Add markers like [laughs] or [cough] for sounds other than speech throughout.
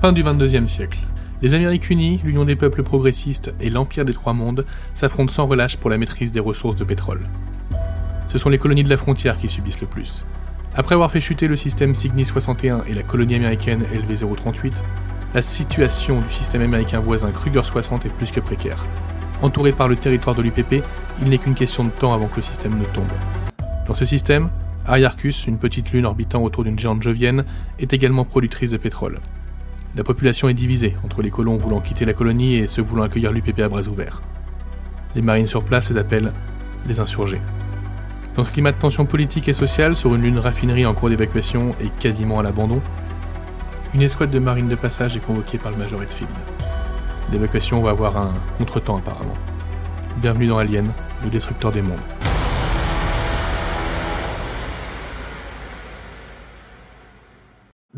Fin du 22e siècle. Les Amériques Unies, l'Union des peuples progressistes et l'Empire des Trois Mondes s'affrontent sans relâche pour la maîtrise des ressources de pétrole. Ce sont les colonies de la frontière qui subissent le plus. Après avoir fait chuter le système Cygnus 61 et la colonie américaine LV038, la situation du système américain voisin Kruger 60 est plus que précaire. Entouré par le territoire de l'UPP, il n'est qu'une question de temps avant que le système ne tombe. Dans ce système, Ariarchus, une petite lune orbitant autour d'une géante jovienne, est également productrice de pétrole. La population est divisée entre les colons voulant quitter la colonie et ceux voulant accueillir l'UPP à bras ouverts. Les marines sur place les appellent les insurgés. Dans ce climat de tension politique et sociale, sur une lune raffinerie en cours d'évacuation et quasiment à l'abandon, une escouade de marines de passage est convoquée par le Major Edfield. L'évacuation va avoir un contretemps apparemment. Bienvenue dans Alien, le destructeur des mondes.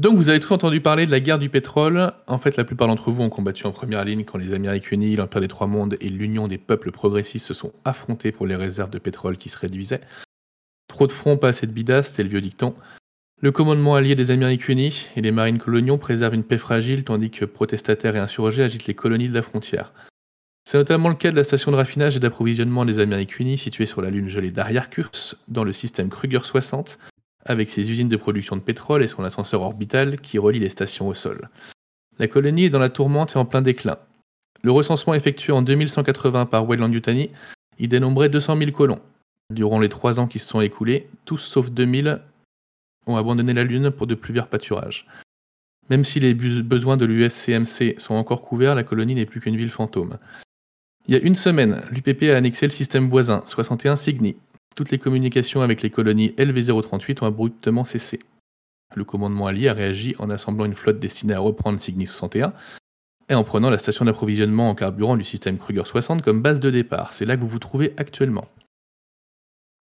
Donc vous avez tous entendu parler de la guerre du pétrole. En fait, la plupart d'entre vous ont combattu en première ligne quand les Amériques Unies, l'Empire des Trois Mondes et l'Union des peuples progressistes se sont affrontés pour les réserves de pétrole qui se réduisaient. Trop de fronts, pas assez de bidas, c'était le vieux dicton. Le commandement allié des Amériques Unies et les marines coloniaux préservent une paix fragile tandis que protestataires et insurgés agitent les colonies de la frontière. C'est notamment le cas de la station de raffinage et d'approvisionnement des Amériques Unies située sur la lune gelée d'Ariarchus dans le système Kruger 60 avec ses usines de production de pétrole et son ascenseur orbital qui relie les stations au sol. La colonie est dans la tourmente et en plein déclin. Le recensement effectué en 2180 par Wayland Yutani y dénombrait 200 000 colons. Durant les trois ans qui se sont écoulés, tous sauf 2000 ont abandonné la Lune pour de plus verts pâturages. Même si les besoins de l'USCMC sont encore couverts, la colonie n'est plus qu'une ville fantôme. Il y a une semaine, l'UPP a annexé le système voisin, 61 Cygni, toutes les communications avec les colonies LV038 ont abruptement cessé. Le commandement allié a réagi en assemblant une flotte destinée à reprendre Cygnus 61 et en prenant la station d'approvisionnement en carburant du système Kruger 60 comme base de départ. C'est là que vous vous trouvez actuellement.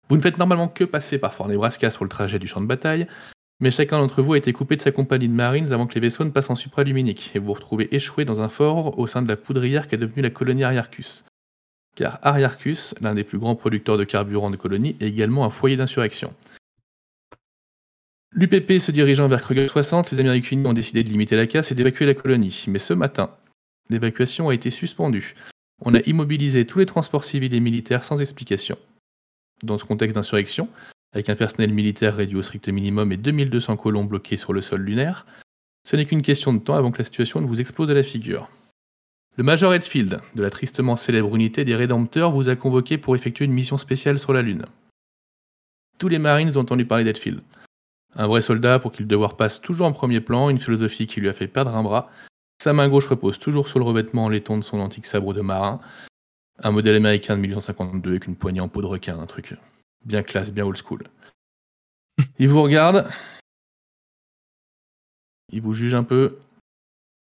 Vous ne faites normalement que passer par Fort Nebraska sur le trajet du champ de bataille, mais chacun d'entre vous a été coupé de sa compagnie de marines avant que les vaisseaux ne passent en supraluminique, et vous vous retrouvez échoué dans un fort au sein de la poudrière est devenue la colonie Ariarchus car Ariarchus, l'un des plus grands producteurs de carburant de colonie, est également un foyer d'insurrection. L'UPP se dirigeant vers Kruger 60, les Américains ont décidé de limiter la casse et d'évacuer la colonie. Mais ce matin, l'évacuation a été suspendue. On a immobilisé tous les transports civils et militaires sans explication. Dans ce contexte d'insurrection, avec un personnel militaire réduit au strict minimum et 2200 colons bloqués sur le sol lunaire, ce n'est qu'une question de temps avant que la situation ne vous explose à la figure. Le Major Edfield, de la tristement célèbre unité des Rédempteurs, vous a convoqué pour effectuer une mission spéciale sur la Lune. Tous les Marines ont entendu parler d'Edfield. Un vrai soldat pour qui le devoir passe toujours en premier plan, une philosophie qui lui a fait perdre un bras. Sa main gauche repose toujours sur le revêtement en laiton de son antique sabre de marin. Un modèle américain de 1852 avec une poignée en peau de requin, un truc bien classe, bien old school. [laughs] Il vous regarde. Il vous juge un peu.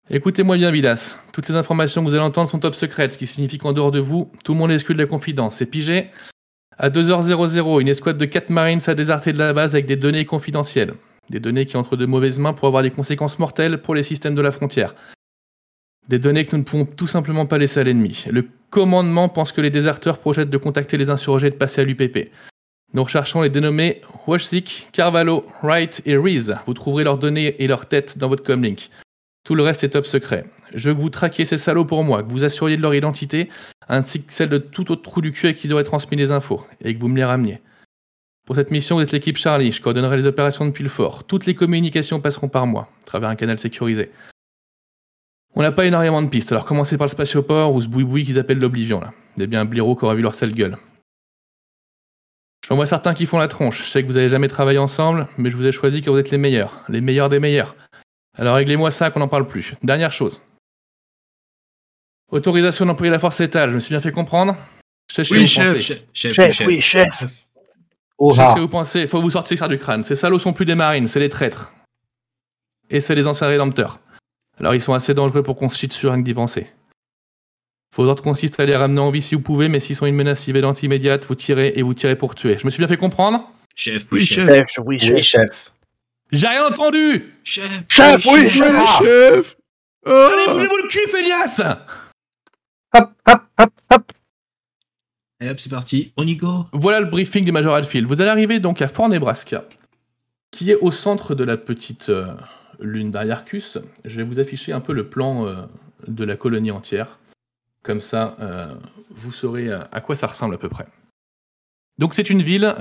Écoutez-moi bien, Vidas. Toutes les informations que vous allez entendre sont top secrètes, ce qui signifie qu'en dehors de vous, tout le monde exclut de la confidence. C'est pigé À 2h00, une escouade de 4 marines s'est déserté de la base avec des données confidentielles. Des données qui entrent de mauvaises mains pour avoir des conséquences mortelles pour les systèmes de la frontière. Des données que nous ne pouvons tout simplement pas laisser à l'ennemi. Le commandement pense que les déserteurs projettent de contacter les insurgés et de passer à l'UPP. Nous recherchons les dénommés Washzik, Carvalho, Wright et Reese. Vous trouverez leurs données et leurs têtes dans votre comlink. Tout le reste est top secret. Je veux que vous traquiez ces salauds pour moi, que vous assuriez de leur identité, ainsi que celle de tout autre trou du cul à qui ils auraient transmis les infos, et que vous me les rameniez. Pour cette mission, vous êtes l'équipe Charlie, je coordonnerai les opérations depuis le fort. Toutes les communications passeront par moi, à travers un canal sécurisé. On n'a pas énormément de pistes, alors commencez par le spatioport ou ce boui-boui qu'ils appellent l'Oblivion, là. A bien un blaireau qui aura vu leur sale gueule. Je vois certains qui font la tronche. Je sais que vous n'avez jamais travaillé ensemble, mais je vous ai choisi car vous êtes les meilleurs. Les meilleurs des meilleurs. Alors réglez-moi ça qu'on n'en parle plus. Dernière chose. Autorisation d'employer la force létale, je me suis bien fait comprendre? Oui, chef, chef, chef, oui, chef. Je sais vous pensez, faut vous sortir ça du crâne. Ces salauds sont plus des marines, c'est les traîtres. Et c'est les anciens rédempteurs. Alors ils sont assez dangereux pour qu'on se chie dessus rien que d'y penser. Vos ordres consistent à les ramener en vie si vous pouvez, mais s'ils sont une menace évidente immédiate, vous tirez et vous tirez pour tuer. Je me suis bien fait comprendre? Chef, Oui, oui, chef. chef. Oui, chef. J'ai rien entendu Chef, Chef, oui, chef. chef. Allez, bougez-vous le cul, Félias Hop, hop, hop, hop. Et hop, c'est parti. On y go. Voilà le briefing du Major Alfield. Vous allez arriver donc à Fort Nebraska, qui est au centre de la petite, euh, lune d'Ariarchus, je vais vous afficher un peu le plan de la colonie entière. Comme ça, vous saurez à quoi ça ressemble à peu près. Donc c'est une ville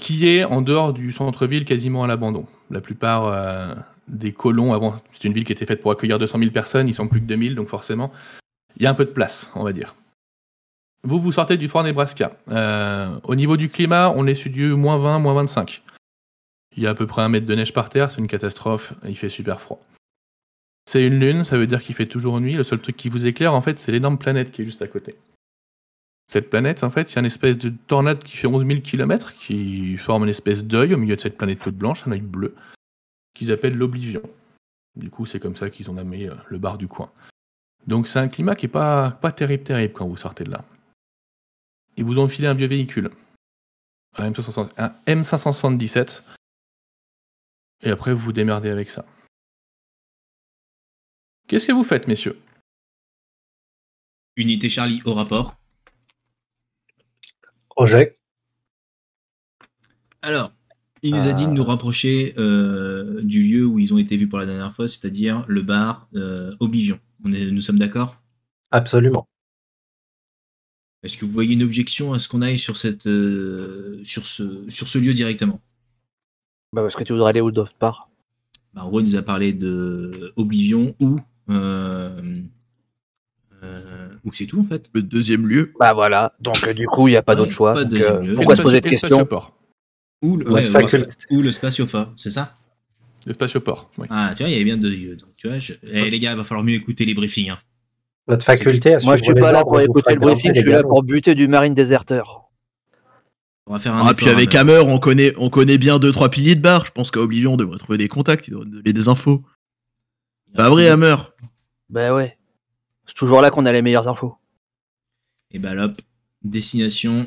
qui est en dehors du centre-ville quasiment à l'abandon. La plupart des colons, avant, c'est une ville qui était faite pour accueillir 200 000 personnes, ils sont plus que 2000, donc forcément, il y a un peu de place, on va dire. Vous, vous sortez du Fort Nebraska. Euh, au niveau du climat, on est sur du moins 20, moins 25. Il y a à peu près un mètre de neige par terre, c'est une catastrophe, il fait super froid. C'est une lune, ça veut dire qu'il fait toujours nuit. Le seul truc qui vous éclaire, en fait, c'est l'énorme planète qui est juste à côté. Cette planète, en fait, a une espèce de tornade qui fait 11 000 km, qui forme une espèce d'œil au milieu de cette planète toute blanche, un œil bleu, qu'ils appellent l'Oblivion. Du coup, c'est comme ça qu'ils ont nommé euh, le bar du coin. Donc c'est un climat qui est pas, pas terrible, terrible quand vous sortez de là. Ils vous ont un vieux véhicule. Un, M577. Et après, vous vous démerdez avec ça. Qu'est-ce que vous faites, messieurs? Unité Charlie au rapport. Projet. Alors, il nous a dit de nous euh. rapprocher euh, du lieu où ils ont été vus pour la dernière fois, c'est-à-dire le bar euh, Oblivion. On est, nous sommes d'accord? Absolument. Est-ce que vous voyez une objection à ce qu'on aille sur, cette, euh, sur, ce, sur ce lieu directement? Bah Parce que tu voudrais aller où d'autre part bah, Roy nous a parlé de Oblivion ou. Euh, euh, ou c'est tout en fait. Le deuxième lieu. Bah voilà, donc du coup il n'y a pas d'autre choix. pourquoi se poser de questions ou le, ouais, ou le spatiofa, c'est ça Le spatioport, oui. Ah, tu vois, il y avait bien deux lieux. Donc, tu vois, eh, les gars, il va falloir mieux écouter les briefings. Hein. Votre faculté Moi, je suis pas là pour écouter le briefing, je suis là pour buter du marine déserteur. On va faire un ah, puis avec Hammer, on connaît, on connaît bien deux trois piliers de bar. Je pense qu'à Oblivion, on devrait trouver des contacts, il devrait donner des infos. Pas vrai, Hammer? Bah ouais. C'est toujours là qu'on a les meilleures infos. Et bah là, destination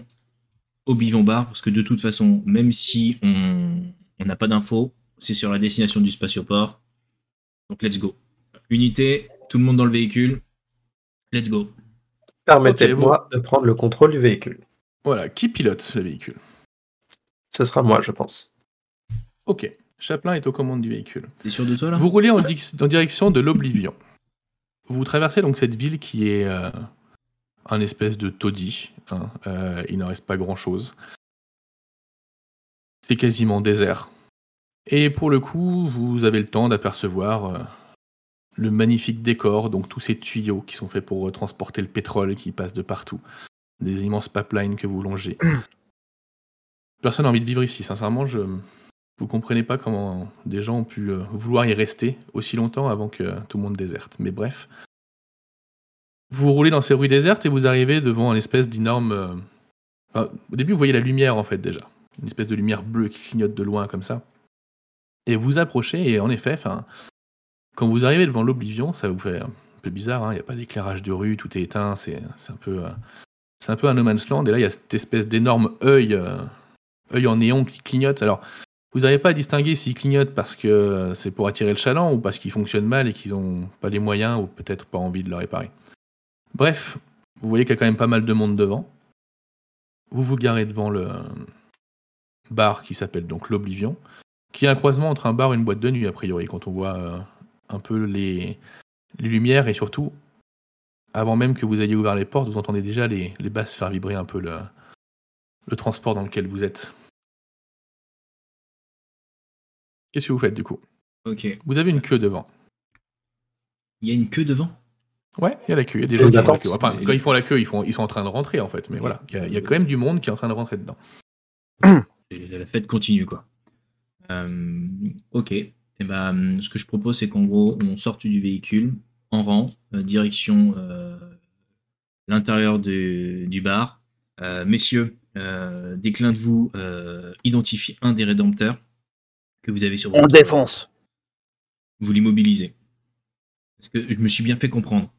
Oblivion Bar, parce que de toute façon, même si on n'a pas d'infos, c'est sur la destination du spatioport. Donc let's go. Unité, tout le monde dans le véhicule. Let's go. Permettez-moi de prendre le contrôle du véhicule. Voilà, qui pilote le véhicule? Ce sera moi, je pense. Ok, Chaplin est aux commandes du véhicule. T'es sûr de toi là? Vous roulez en, direction de l'Oblivion. Vous traversez donc cette ville qui est euh, un espèce de taudis. Hein. Euh, il n'en reste pas grand-chose. C'est quasiment désert. Et pour le coup, vous avez le temps d'apercevoir euh, le magnifique décor, donc tous ces tuyaux qui sont faits pour transporter le pétrole qui passe de partout, des immenses pipelines que vous longez. [clears throat] Personne n'a envie de vivre ici, sincèrement, je vous comprenez pas comment des gens ont pu euh, vouloir y rester aussi longtemps avant que tout le monde déserte. Mais bref, vous roulez dans ces rues désertes et vous arrivez devant une espèce d'énorme. Euh, au début, vous voyez la lumière en fait déjà, une espèce de lumière bleue qui clignote de loin comme ça. Et vous approchez, et en effet, quand vous arrivez devant l'Oblivion, ça vous fait un peu bizarre, hein, il n'y a pas d'éclairage de rue, tout est éteint, c'est un peu... Euh, c'est un peu un no man's land, et là il y a cette espèce d'énorme œil, œil en néon qui clignote. Alors, vous n'arrivez pas à distinguer s'il clignote parce que c'est pour attirer le chaland ou parce qu'il fonctionne mal et qu'ils n'ont pas les moyens ou peut-être pas envie de le réparer. Bref, vous voyez qu'il y a quand même pas mal de monde devant. Vous vous garez devant le bar qui s'appelle donc l'Oblivion qui est un croisement entre un bar et une boîte de nuit, a priori, quand on voit euh, un peu les, lumières et surtout, avant même que vous ayez ouvert les portes, vous entendez déjà les, basses faire vibrer un peu le transport dans lequel vous êtes. Qu'est-ce que vous faites du coup? Ok. Vous avez une queue devant. Il y a une queue devant? Ouais, il y a la queue. Il y a des gens qui font la queue. Enfin, quand ils font la queue, ils, font, ils sont en train de rentrer en fait. Mais voilà, il y, a, quand même du monde qui est en train de rentrer dedans. la fête continue quoi. Euh, ok. Et eh ben, ce que je propose, c'est qu'en gros, on sorte du véhicule en rang, euh, direction euh, l'intérieur du bar. messieurs, des clins de vous identifie un des rédempteurs que vous avez sur votre. On défonce. Vous l'immobilisez. Est-ce que je me suis bien fait comprendre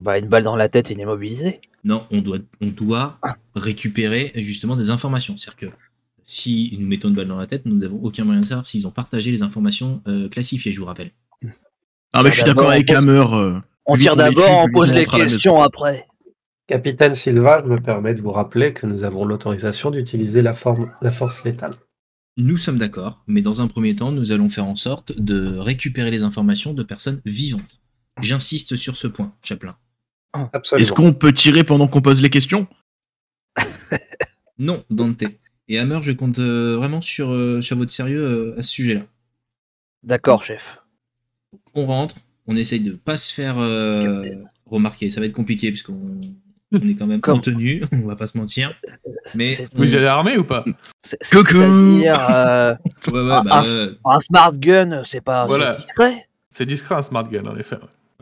Bah, une balle dans la tête et immobilisé. Non, on doit, on doit récupérer justement des informations. C'est-à-dire que si nous mettons une balle dans la tête, nous n'avons aucun moyen de savoir s'ils ont partagé les informations euh, classifiées, je vous rappelle. Ah, mais je suis d'accord avec Hammer. Euh, on tire d'abord, on pose les questions après. Capitaine Silva, je me permets de vous rappeler que nous avons l'autorisation d'utiliser la, la force létale. Nous sommes d'accord, mais dans un premier temps, nous allons faire en sorte de récupérer les informations de personnes vivantes. J'insiste sur ce point, Chaplin. Absolument. Est-ce qu'on peut tirer pendant qu'on pose les questions? [laughs] Non, Dante. Et Hammer, je compte euh, vraiment sur, euh, sur votre sérieux euh, à ce sujet-là. D'accord, chef. On rentre, on essaye de pas se faire euh, remarquer. Ça va être compliqué puisqu'on on est quand même Comme- en tenue, [laughs] on va pas se mentir. Mais Vous y allez armé ou pas C'est- Coucou. Euh, [laughs] ouais, ouais, Ah, bah, euh, un smart gun, c'est pas Voilà. discret. C'est discret un smart gun en effet.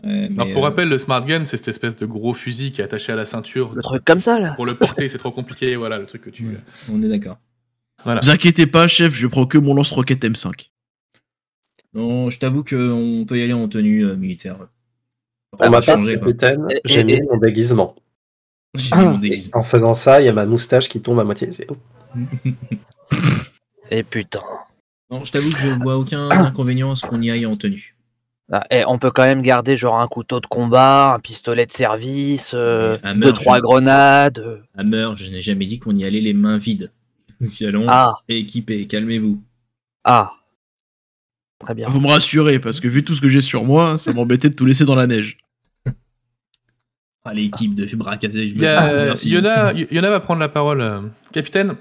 ouais, mais, Alors pour euh, rappel, le smart gun, c'est cette espèce de gros fusil qui est attaché à la ceinture. Le truc comme ça, là. Pour le porter, c'est trop compliqué. Voilà le truc que tu. Ouais. on est d'accord. Voilà. Vous inquiétez pas, chef, je prends que mon lance-roquette M5. Non, je t'avoue qu'on peut y aller en tenue euh, militaire. On va changer capitaine, j'ai mis et- mon déguisement. Ah. En faisant ça, il y a ma moustache qui tombe à moitié. Et putain. Non, je t'avoue que je vois aucun [coughs] inconvénient à ce qu'on y aille en tenue. Ah, et on peut quand même garder genre un couteau de combat, un pistolet de service, euh, deux trois je- grenades. euh. Hammer, je n'ai jamais dit qu'on y allait les mains vides. Nous y allons Ah, équipés, calmez-vous. ah. Très bien. Vous me rassurez, parce que vu tout ce que j'ai sur moi, ça m'embêtait de tout laisser dans la neige. L'équipe de braquage. Il y a. Yona, Yona va prendre la parole. euh, Capitaine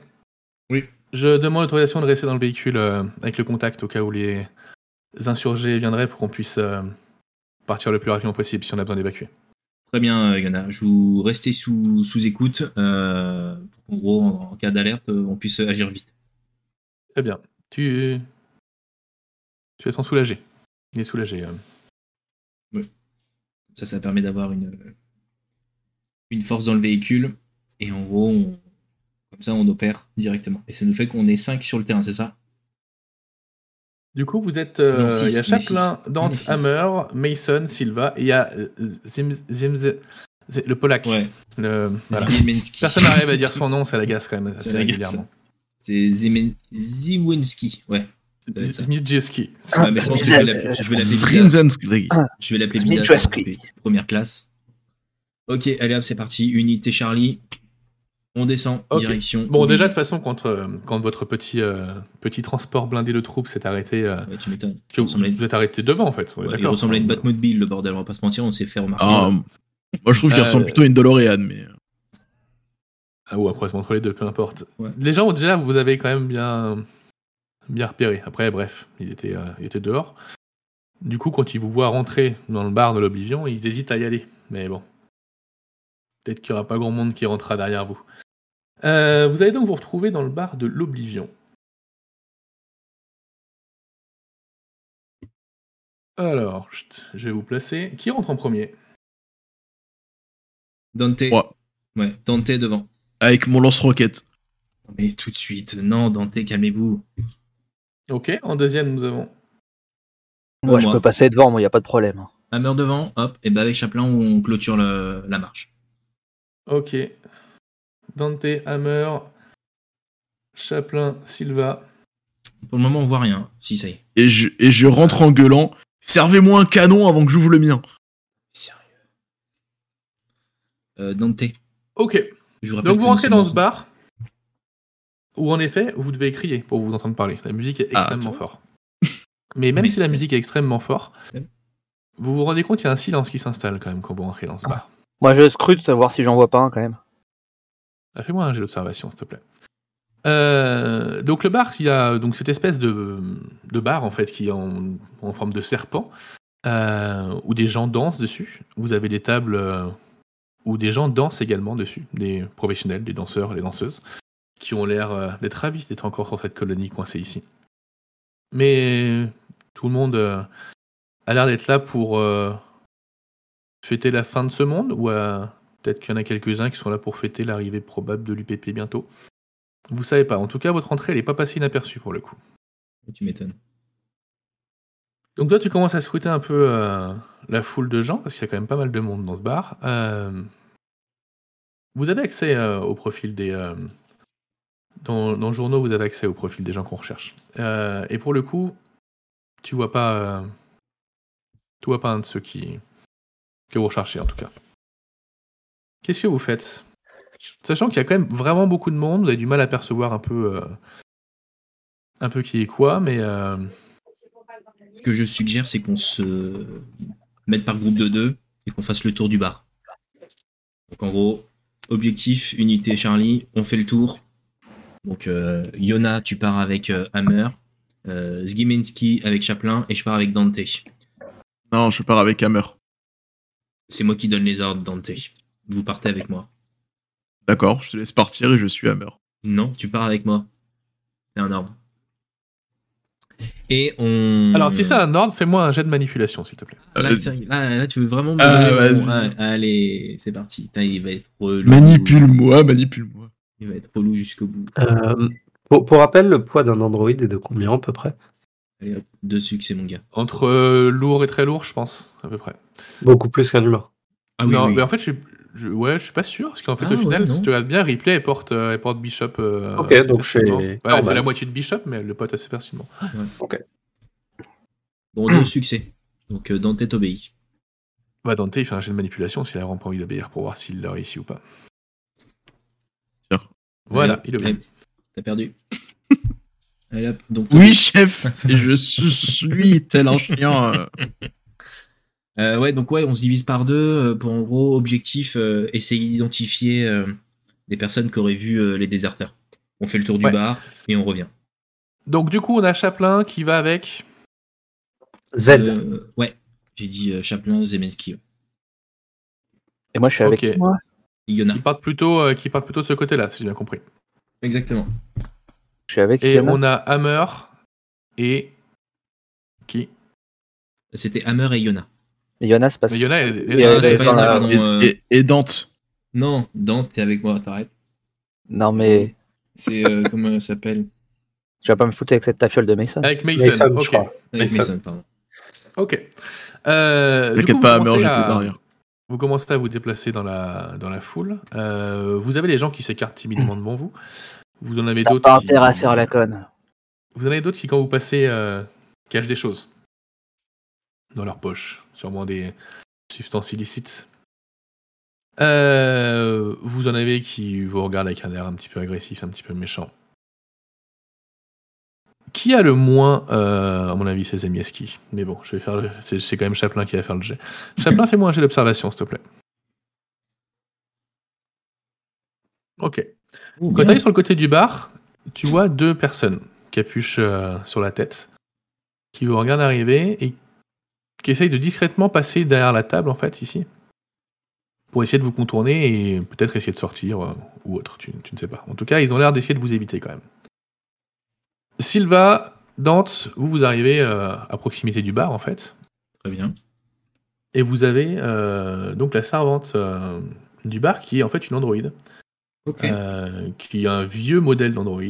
Oui. Je demande l'autorisation de rester dans le véhicule euh, avec le contact au cas où les insurgés viendraient pour qu'on puisse euh, partir le plus rapidement possible si on a besoin d'évacuer. Très bien, Yona. Je vous restez sous, sous écoute. Euh, en gros, en, en cas d'alerte, on puisse agir vite. Très bien. Tu. Tu es sans soulagé. Il est soulagé. euh. Ça, ça permet d'avoir une, une force dans le véhicule. Et en gros, on- comme ça, on opère directement. Et ça nous fait qu'on est 5 sur le terrain, c'est ça? Du coup, vous êtes. euh, Non, six, il y a Chaplin, Dante. Hammer, Mason, Silva, et il y a euh, Zim, Zim- Zim- Zim- le Polak. Ouais. Le- voilà. Personne n'arrive à dire son nom, ça l'agace quand même assez l'agace. régulièrement. C'est Ziemensky. Ouais. Zmijewski. Mais je pense que je vais l'appeler je vais l'appeler. Je vais. Première classe. Ok, allez hop, c'est parti. Unité Charlie. On descend, direction. Bon, déjà, de toute façon, quand, euh, quand votre petit, euh, petit transport blindé de troupes s'est arrêté, euh, Ouais, tu m'étonnes. vous, à une- êtes arrêté devant, en fait. Ouais, Ouais, il ressemble à une Batmobile, le bordel. On va pas se mentir, on s'est fait remarquer. Ah, moi je trouve qu'il Euh, ressemble plutôt à une DeLorean, mais. Ah, ou un croisement entre les deux, peu importe. Ouais. Les gens, déjà, vous avez quand même bien, bien repéré. Après, bref, ils étaient, euh, ils étaient dehors. Du coup, quand ils vous voient rentrer dans le bar de l'Oblivion, ils hésitent à y aller. Mais bon. Peut-être qu'il n'y aura pas grand monde qui rentrera derrière vous. Euh, vous allez donc vous retrouver dans le bar de l'Oblivion. Alors, je vais vous placer. Qui rentre en premier? Dante. Ouais. Ouais, Dante devant. Avec mon lance-roquette. Non, Mais tout de suite. Non, Dante, calmez-vous. Ok, en deuxième, nous avons. Moi, je moi. peux passer devant, moi, y a pas de problème. Hammer devant, hop, et ben avec Chaplin, on clôture le- la marche. Ok. Dante, Hammer, Chaplin, Silva. Pour le moment, on voit rien. Si, ça y est. Et je, et je rentre en gueulant. Servez-moi un canon avant que j'ouvre le mien. Sérieux. Euh, Dante, Ok. je vous rappelle Donc vous rentrez dans ce bar où en effet vous devez crier pour vous entendre parler. La musique est Ah, extrêmement forte. Mais même Mais- si la musique est extrêmement forte, vous vous rendez compte qu'il y a un silence qui s'installe quand même quand vous rentrez dans ce bar. Moi, je scrute, savoir si j'en vois pas un quand même. Ah, Fais-moi un jet d'observation, s'il te plaît. Euh, donc le bar, il y a donc cette espèce de, bar en fait qui est en, forme de serpent euh, où des gens dansent dessus. Vous avez des tables euh, où des gens dansent également dessus, des professionnels, des danseurs, des danseuses, qui ont l'air d'être ravis d'être encore sur cette colonie coincée ici. Mais tout le monde a l'air d'être là pour fêter la fin de ce monde ou euh, peut-être qu'il y en a quelques-uns qui sont là pour fêter l'arrivée probable de l'UPP bientôt? Vous savez pas. En tout cas, votre entrée, elle est pas passée inaperçue pour le coup. Tu m'étonnes. Donc toi, tu commences à scruter un peu euh, la foule de gens, parce qu'il y a quand même pas mal de monde dans ce bar. Euh, vous avez accès au profil des... dans, dans le journaux, vous avez accès au profil des gens qu'on recherche. Et pour le coup, tu vois pas... tu vois pas un de ceux qui... que vous recherchez, en tout cas. Qu'est-ce que vous faites? Sachant qu'il y a quand même vraiment beaucoup de monde, vous avez du mal à percevoir un peu... euh, un peu qui est quoi, mais euh, Ce que je suggère, c'est qu'on se mette par groupe de deux et qu'on fasse le tour du bar. Donc en gros, objectif, unité Charlie, on fait le tour. Donc euh, Yona, tu pars avec euh, Hammer, euh, Zgiminski avec Chaplin et je pars avec Dante. Non, je pars avec Hammer. C'est moi qui donne les ordres, Dante. Vous partez avec moi. D'accord, je te laisse partir et je suis Hammer. Non, tu pars avec moi. C'est un ordre. Et on. alors si c'est un ordre, fais-moi un jet de manipulation, s'il te plaît. Là, Euh, sérieux, là, là, tu veux vraiment me Ah, mon-. Ah, Allez, c'est parti. Putain, il va être relou. Manipule-moi, manipule-moi. Il va être relou jusqu'au bout. Euh, pour, pour rappel, le poids d'un Android est de combien à peu près? Allez, hop, deux succès, mon gars. Entre euh, lourd et très lourd, je pense, à peu près. Beaucoup plus qu'un humain. Ah oui, non, oui. mais en fait, je, je- ouais, je suis pas sûr, parce qu'en fait, Ah, au final, ouais, si tu regardes bien, Ripley, elle porte, euh, elle porte Bishop. euh, Ok, donc c'est facilement. Ouais, elle fait la moitié de Bishop, mais elle le porte assez facilement. Bon, deux succès. Donc euh, Dante t'obéit. Bah, Dante, il fait un jet de manipulation s'il a vraiment pas envie d'obéir pour voir s'il l'a réussi ou pas. Sûr. Voilà, Allez, il obéit. T'as perdu. Donc Oui, chef [laughs] Et je suis tel un chien. euh. [laughs] Euh, ouais, donc ouais, on se divise par deux euh, pour en gros objectif euh, essayer d'identifier euh, des personnes qui auraient vu euh, les déserteurs. On fait le tour du Ouais. bar et on revient. Donc, du coup, on a Chaplin qui va avec. Z. Euh, ouais, j'ai dit euh, Chaplin, Zemensky. ouais. Et moi, je suis avec Ok. qui, moi? Yona. Qui part plutôt, euh, qui part plutôt de ce côté-là, si j'ai bien compris. Exactement. Je suis avec Et Yana. on a Hammer et. Qui? C'était Hammer et Yona. Et Yana, c'est pas Mais Yona, Ah, c'est pas dans Yona, pardon. Et, euh, et- et Dante. Non, Dante, t'es avec moi, t'arrêtes. Non, mais C'est euh, comment elle s'appelle? tu vas pas me foutre avec cette tafiole de Mason. avec Mason. Mason, je ok. crois. Avec Mason. Mason, pardon. Ok. Euh, T'inquiète pas, vous Hammer, commencez j'étais à- derrière. Vous commencez à vous déplacer dans la, dans la foule. Euh, vous avez les gens qui s'écartent timidement [clears throat] devant vous. Vous en avez d'autres. pas qui- intérêt à faire la conne. Vous en avez d'autres qui, quand vous passez, euh, cachent des choses dans leur poche, sûrement des substances illicites. Euh, vous en avez qui vous regardent avec un air un petit peu agressif, un petit peu méchant. Qui a le moins, euh, à mon avis, c'est Zemieski. Mais bon, je vais faire le- c'est quand même Chaplin qui va faire le jet. [laughs] Chaplin, fais-moi un jet d'observation, s'il te plaît. Ok. Quand tu arrives sur le côté du bar, tu vois deux personnes, capuche euh, sur la tête, qui vous regardent arriver et qui essayent de discrètement passer derrière la table, en fait, ici, pour essayer de vous contourner et peut-être essayer de sortir euh, ou autre, tu, tu ne sais pas. En tout cas, ils ont l'air d'essayer de vous éviter quand même. Silva, Dante, vous, vous arrivez euh, à proximité du bar, en fait, Très bien. et vous avez euh, donc la servante euh, du bar qui est en fait une androïde. Euh, qui est un vieux modèle d'Android.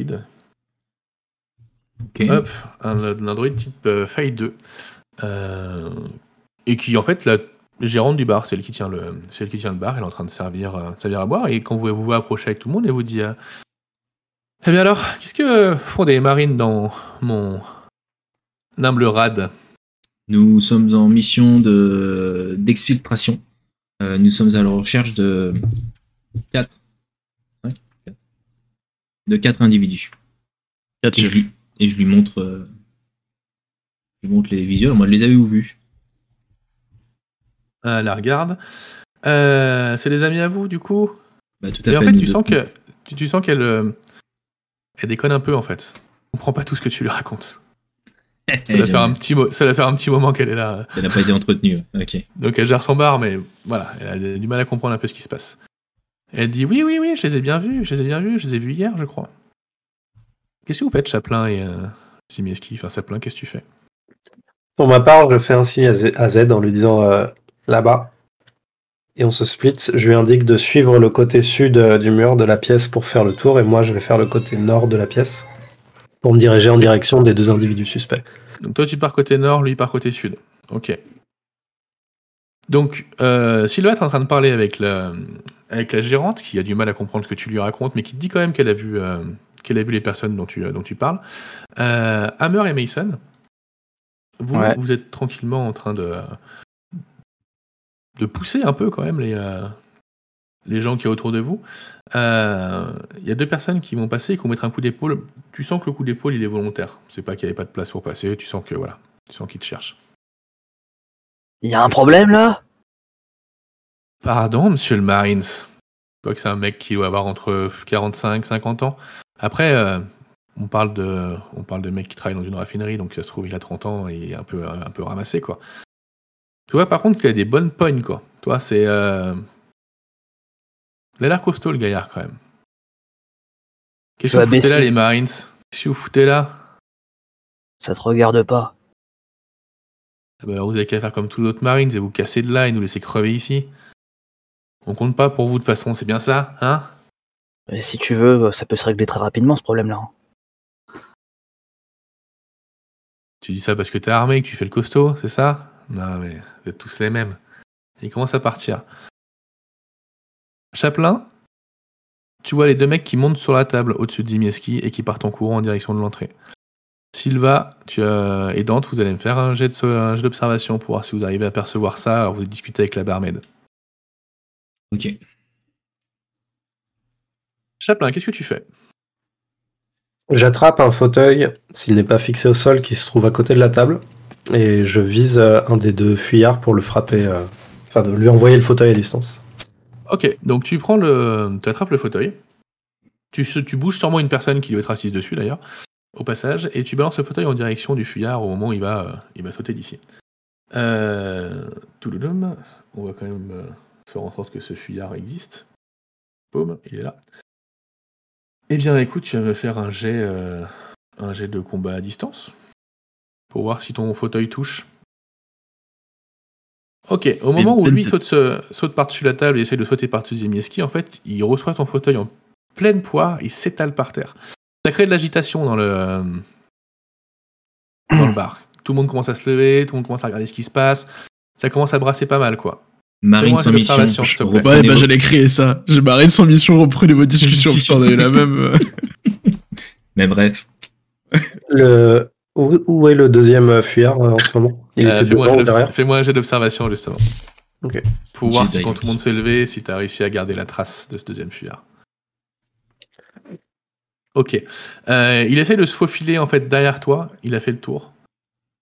ok. Hop, un, un Android type euh, Faille 2. Euh, et qui, en fait, la gérante du bar, c'est elle qui tient le, c'est elle qui tient le bar, elle est en train de servir, euh, servir à boire. Et quand vous vous, vous approchez avec tout le monde, elle vous dit euh, Eh bien alors, qu'est-ce que font des marines dans mon humble rad? Nous sommes en mission de d'exfiltration. Euh, nous sommes à la recherche de quatre. De quatre individus. Quatre Et je lui, et je lui montre, euh, je lui montre les visuels. Moi, je les avais où vus Elle la regarde. Euh, c'est des amis à vous, du coup? Bah, tout à Et fait. en fait, tu deux. sens que tu, tu sens qu'elle euh, elle déconne un peu en fait. On comprend pas tout ce que tu lui racontes. [laughs] Ça va j'aime faire un petit ça va faire un petit moment qu'elle est là. Elle n'a pas été entretenue. Ok. Donc elle gère son bar, mais voilà, elle a du mal à comprendre un peu ce qui se passe. Elle dit oui, oui, oui, je les ai bien vus, je les ai bien vus, je les ai vus hier, je crois. Qu'est-ce que vous faites, Chaplin et euh, Simieski Enfin, Chaplin, qu'est-ce que tu fais? Pour ma part, je fais un signe à Z, à Z en lui disant euh, là-bas. Et on se split. Je lui indique de suivre le côté sud euh, du mur de la pièce pour faire le tour. Et moi, je vais faire le côté nord de la pièce pour me diriger en direction des deux individus suspects. Donc toi, tu pars côté nord, lui il part côté sud. Ok. Donc, euh, Sylva est en train de parler avec la, avec la gérante, qui a du mal à comprendre ce que tu lui racontes, mais qui te dit quand même qu'elle a vu, euh, qu'elle a vu les personnes dont tu, dont tu parles. Euh, Hammer et Mason, vous, Ouais. vous êtes tranquillement en train de, de pousser un peu quand même les, euh, les gens qui est autour de vous. Euh, Il y a deux personnes qui vont passer et qui vont mettre un coup d'épaule. Tu sens que le coup d'épaule, il est volontaire. C'est pas qu'il n'y avait pas de place pour passer. Tu sens que voilà, tu sens qu'ils te cherchent. Il y a un problème là? Pardon, monsieur le Marines. Je vois que c'est un mec qui doit avoir entre 45 50 ans. Après, euh, on, parle de, on parle de mec qui travaille dans une raffinerie, donc ça se trouve, il a 30 ans et un peu, un peu ramassé, quoi. Tu vois, par contre, qu'il a des bonnes pognes, quoi. Toi, c'est. Euh... Il a l'air costaud, le gaillard, quand même. Qu'est-ce que vous foutez là, les Marines? Qu'est-ce que vous foutez là? Ça te regarde pas. Ah bah, vous avez qu'à faire comme tous les autres Marines et vous casser de là et nous laisser crever ici. On compte pas pour vous de toute façon, c'est bien ça, hein? Mais Si tu veux, ça peut se régler très rapidement ce problème-là. Tu dis ça parce que t'es armé et que tu fais le costaud, c'est ça? Non mais vous êtes tous les mêmes. Il commence à partir? Chaplin, tu vois les deux mecs qui montent sur la table au-dessus de Zimieski et qui partent en courant en direction de l'entrée. Silva tu as... et Dante, vous allez me faire un jet de- un jet d'observation pour voir si vous arrivez à percevoir ça, alors vous discutez avec la barmaid. Ok. Chaplin, qu'est-ce que tu fais? J'attrape un fauteuil, s'il n'est pas fixé au sol, qui se trouve à côté de la table, et je vise euh, un des deux fuyards pour le frapper, euh, enfin de lui envoyer le fauteuil à distance. Ok, donc tu prends le. Tu attrapes le fauteuil. Tu, tu bouges sûrement une personne qui doit être assise dessus d'ailleurs, au passage, et tu balances le fauteuil en direction du fuyard au moment où il va, euh, il va sauter d'ici. Euh, on va quand même euh, faire en sorte que ce fuyard existe. Boum, il est là. Eh bien écoute, tu vas me faire un jet, euh, un jet de combat à distance. Pour voir si ton fauteuil touche. Ok, au moment où lui saute, se- saute par-dessus la table et essaie de sauter par-dessus Zemieski, en fait, il reçoit ton fauteuil en pleine poire, il s'étale par terre. Ça crée de l'agitation dans le, euh, dans le [clears throat] bar. Tout le monde commence à se lever, tout le monde commence à regarder ce qui se passe. Ça commence à brasser pas mal, quoi. Marine Fais-moi sans mission. Ouais, bah j'allais créer ça. J'ai barré sans mission, reprenez vos [laughs] discussions, on a eu la même. [laughs] Mais bref. Le... Où, où est le deuxième fuyard euh, en ce moment? Il Euh, était Fais-moi devant un ou jet d'obs- derrière? fais-moi un jet d'observation, justement. Ok. Pour voir si quand tout le monde s'est levé, si tu as réussi à garder la trace de ce deuxième fuyard. Ok. Euh, il essaie de se faufiler en fait derrière toi. Il a fait le tour.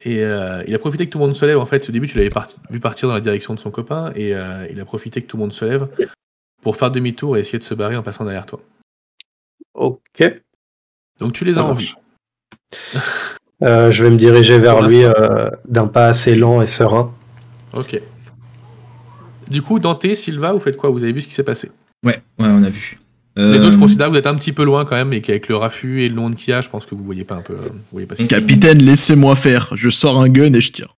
Et euh, il a profité que tout le monde se lève. En fait, au début, tu l'avais par- vu partir dans la direction de son copain. Et euh, il a profité que tout le monde se lève pour faire demi-tour et essayer de se barrer en passant derrière toi. Ok. Donc tu les as en vie. Euh, je vais me diriger vers lui euh, d'un pas assez lent et serein. Ok. Du coup, Dante, Silva, vous faites quoi? Vous avez vu ce qui s'est passé? Ouais, ouais, on a vu. Les deux, je Euh, considère que vous êtes un petit peu loin quand même, et qu'avec le raffut et le monde qu'il y a, je pense que vous voyez pas un peu. Vous voyez pas. Capitaine, laissez-moi faire. Je sors un gun et je tire.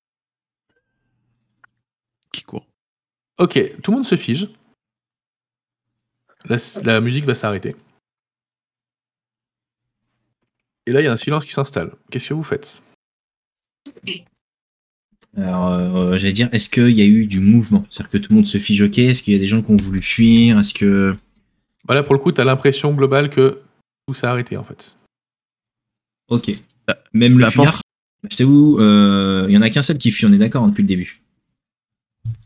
Qui court Ok, tout le monde se fige. La, la musique va s'arrêter. Et là, il y a un silence qui s'installe. Qu'est-ce que vous faites? Alors, euh, j'allais dire, est-ce qu'il y a eu du mouvement? C'est-à-dire que tout le monde se fige, ok? Est-ce qu'il y a des gens qui ont voulu fuir? Est-ce que. Voilà, pour le coup, tu as l'impression globale que tout s'est arrêté en fait. Ok. Même le la fuyard Je t'avoue, euh, il y en a qu'un seul qui fuit, on est d'accord hein, depuis le début.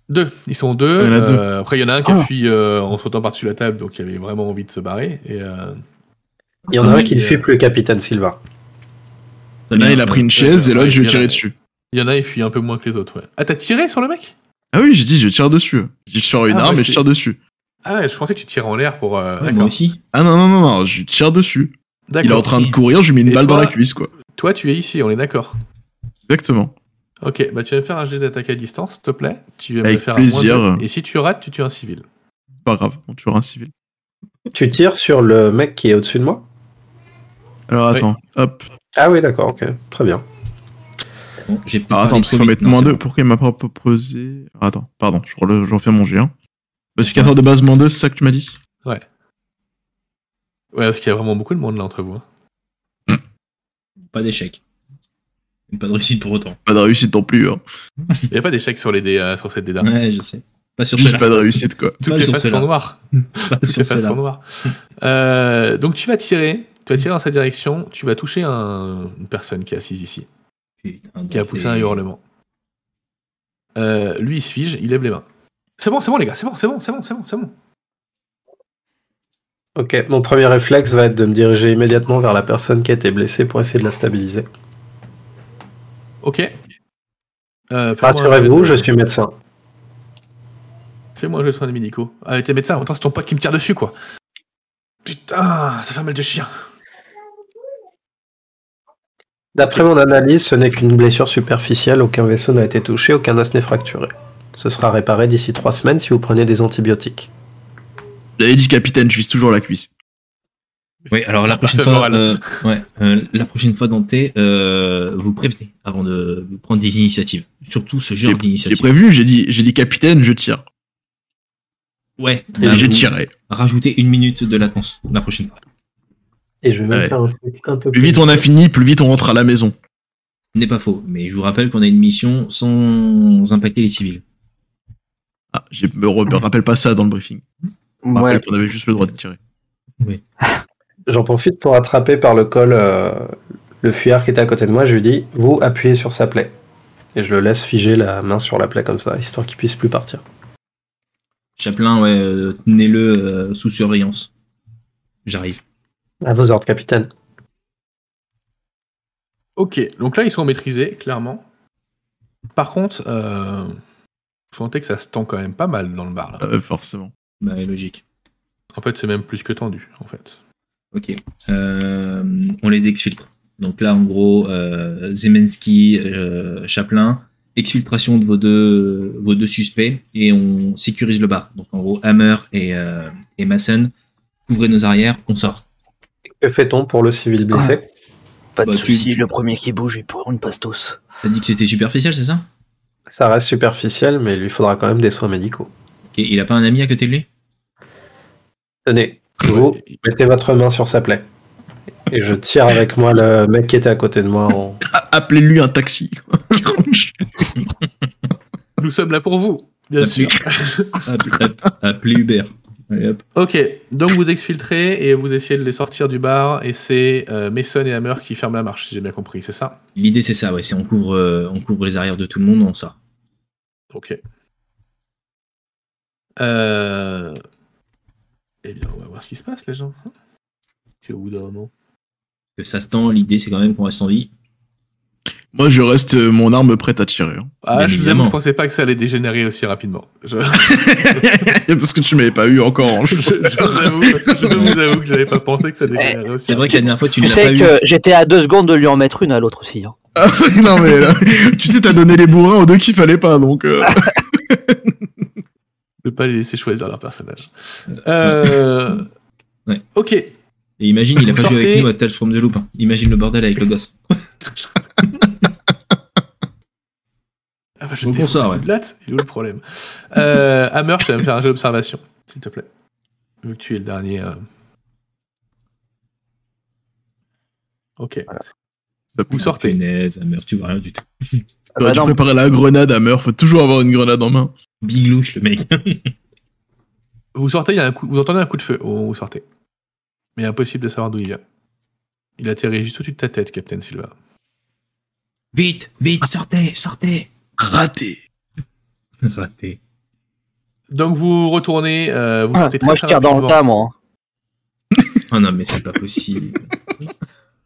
Deux, ils sont deux. Il y en a deux. Euh, après, il y en a un qui a Ah. fui euh, en sautant par-dessus la table, donc il avait vraiment envie de se barrer. Et, euh, Il y en a Ah un qui ne euh, fuit plus, Capitaine Silva. Là, il a pris une chaise et l'autre, je vais il y en a- tirer dessus. il y en a, il fuit un peu moins que les autres. Ouais. Ah, t'as tiré sur le mec? Ah oui, j'ai dit, je tire dessus. Je sors une Ah, arme ouais, et je tire dessus. Ah, je pensais que tu tires en l'air pour. Euh. Ah non, non, non, non, je tire dessus. Il est en train de courir, je lui mets une balle dans la cuisse, quoi. Toi, tu es ici, on est d'accord. Exactement. Ok, bah tu vas me faire un jet d'attaque à distance, s'il te plaît. Tu vas Avec me faire plaisir. Un. Et si tu rates, tu tues un civil. Pas grave, on tuera un civil. Tu tires sur le mec qui est au-dessus de moi? Alors attends, hop. Ah oui, d'accord, ok, très bien. J'ai pas. Ah, attends, parce qu'il faut mettre moins 2. Pourquoi il m'a pas proposé? Attends, pardon, je, refais mon G1. Multiplicateur de base moins 2, c'est ça que tu m'as dit Ouais. Ouais, parce qu'il y a vraiment beaucoup de monde là entre vous. Hein. [coughs] Pas d'échec. Pas de réussite pour autant. Pas de réussite non plus. Hein. Il n'y a pas d'échec sur, les dés, euh, sur cette dés Ouais, je sais. Pas sur Juste pas de réussite quoi. Toutes Pas les sur faces sont noires. [laughs] Toutes sur les faces sont noires. Euh, donc tu vas tirer. Tu vas tirer dans sa direction. Tu vas toucher une personne qui est assise ici, qui a poussé un hurlement. Euh, lui, il se fige, il lève les mains. C'est bon, c'est bon, les gars, c'est bon, c'est bon, c'est bon, c'est bon, c'est bon. Ok, mon premier réflexe va être de me diriger immédiatement vers la personne qui a été blessée pour essayer de la stabiliser. Ok. Euh, Rassurez-vous, je suis médecin. Fais-moi le soin de Minico. Ah, t'es médecin, autant c'est ton pote qui me tire dessus, quoi. Putain, ça fait mal de chien. D'après mon analyse, ce n'est qu'une blessure superficielle, aucun vaisseau n'a été touché, aucun os n'est fracturé. Ce sera réparé d'ici trois semaines si vous prenez des antibiotiques. J'avais dit capitaine, je vise toujours la cuisse. Oui, alors la prochaine fois, euh, ouais, euh, la prochaine fois Dante, euh, vous prévenez avant de prendre des initiatives. Surtout ce genre J'ai d'initiative. prévenu, j'ai dit, j'ai dit capitaine, je tire. Ouais, Et bah, j'ai tiré. Rajoutez une minute de latence la prochaine fois. Et je vais même Ouais. faire un truc un peu Plus vite on a fini, plus vite on rentre à la maison. Ce n'est pas faux, mais je vous rappelle qu'on a une mission sans impacter les civils. Ah, je me re- me rappelle pas ça dans le briefing. Je me Ouais. rappelle qu'on avait juste le droit de tirer. [laughs] J'en profite pour attraper par le col euh, le fuyard qui était à côté de moi. Je lui dis Vous appuyez sur sa plaie. Et je le laisse figer la main sur la plaie comme ça, histoire qu'il puisse plus partir. Chaplin, ouais, euh, tenez-le euh, sous surveillance. J'arrive. À vos ordres, capitaine. Ok, donc là, ils sont maîtrisés, clairement. Par contre, euh, vous sentez que ça se tend quand même pas mal dans le bar, là. Euh, forcément. Bah, logique. En fait, c'est même plus que tendu, en fait. Ok. Euh, on les exfiltre. Donc là, en gros, euh, Zemensky, euh, Chaplin, exfiltration de vos deux, vos deux suspects et on sécurise le bar. Donc en gros, Hammer et, euh, et Mason, couvrez nos arrières, on sort. Que fait-on pour le civil blessé? Pas de Bah, soucis, tu- le premier qui bouge, il prend une passe tous. T'as dit que c'était superficiel, c'est ça? Ça reste superficiel, mais il lui faudra quand même des soins médicaux. Il a pas un ami à côté de lui? Tenez, vous Ouais, mettez votre main sur sa plaie. Et je tire avec moi le mec qui était à côté de moi. en- [laughs] Appelez-lui un taxi. Nous sommes là pour vous, bien sûr. [laughs] Appelez- app- Appelez Hubert. Allez, hop. Ok, donc vous exfiltrez et vous essayez de les sortir du bar, et c'est euh, Mason et Hammer qui ferment la marche, si j'ai bien compris, c'est ça? L'idée c'est ça, ouais, c'est on couvre, euh, on couvre les arrières de tout le monde, on sort. Ok. Euh... Eh bien, on va voir ce qui se passe, les gens. Au bout d'un moment. Que ça se tend, l'idée c'est quand même qu'on reste en vie. Moi, je reste euh, mon arme prête à tirer. hein. Ah, je vous je pensais pas que ça allait dégénérer aussi rapidement. Je, [laughs] Parce que tu m'avais pas eu encore. hein. [laughs] je, je vous avoue, je vous avoue que j'avais pas pensé que ça dégénérait aussi C'est vrai que la dernière fois tu ne l'as pas eu. que j'étais à deux secondes de lui en mettre une à l'autre aussi. hein. Ah, [laughs] non mais là, tu sais, t'as donné les bourrins aux deux qu'il fallait pas, donc. euh, Je peux pas les laisser choisir leur personnage. Euh... Ouais. Ok. Et imagine, il a pas joué avec nous à Tales from the Loop. hein. Imagine le bordel avec le gosse. Ah bah, je Donc on défonce sort, un ouais. latte, il est où le problème euh, Hammer, tu vas me faire un jeu d'observation, s'il te plaît. Vu que tu es le dernier. euh. Ok. ça pue. Vous sortez. Punaise, Hammer, tu vois rien du tout. Ah bah dû non, préparer la grenade à meurtre. Faut toujours avoir une grenade en main. Big louche, le mec. Vous sortez, il y a un coup, vous entendez un coup de feu où vous sortez. Mais impossible de savoir d'où il vient. Il atterrit juste au-dessus de ta tête, Captain Silva. vite, vite, sortez, sortez. Raté. Raté. Donc vous retournez, euh, vous Ah, moi je tire dans le tas, moi. hein. [laughs] Oh non, mais c'est pas possible.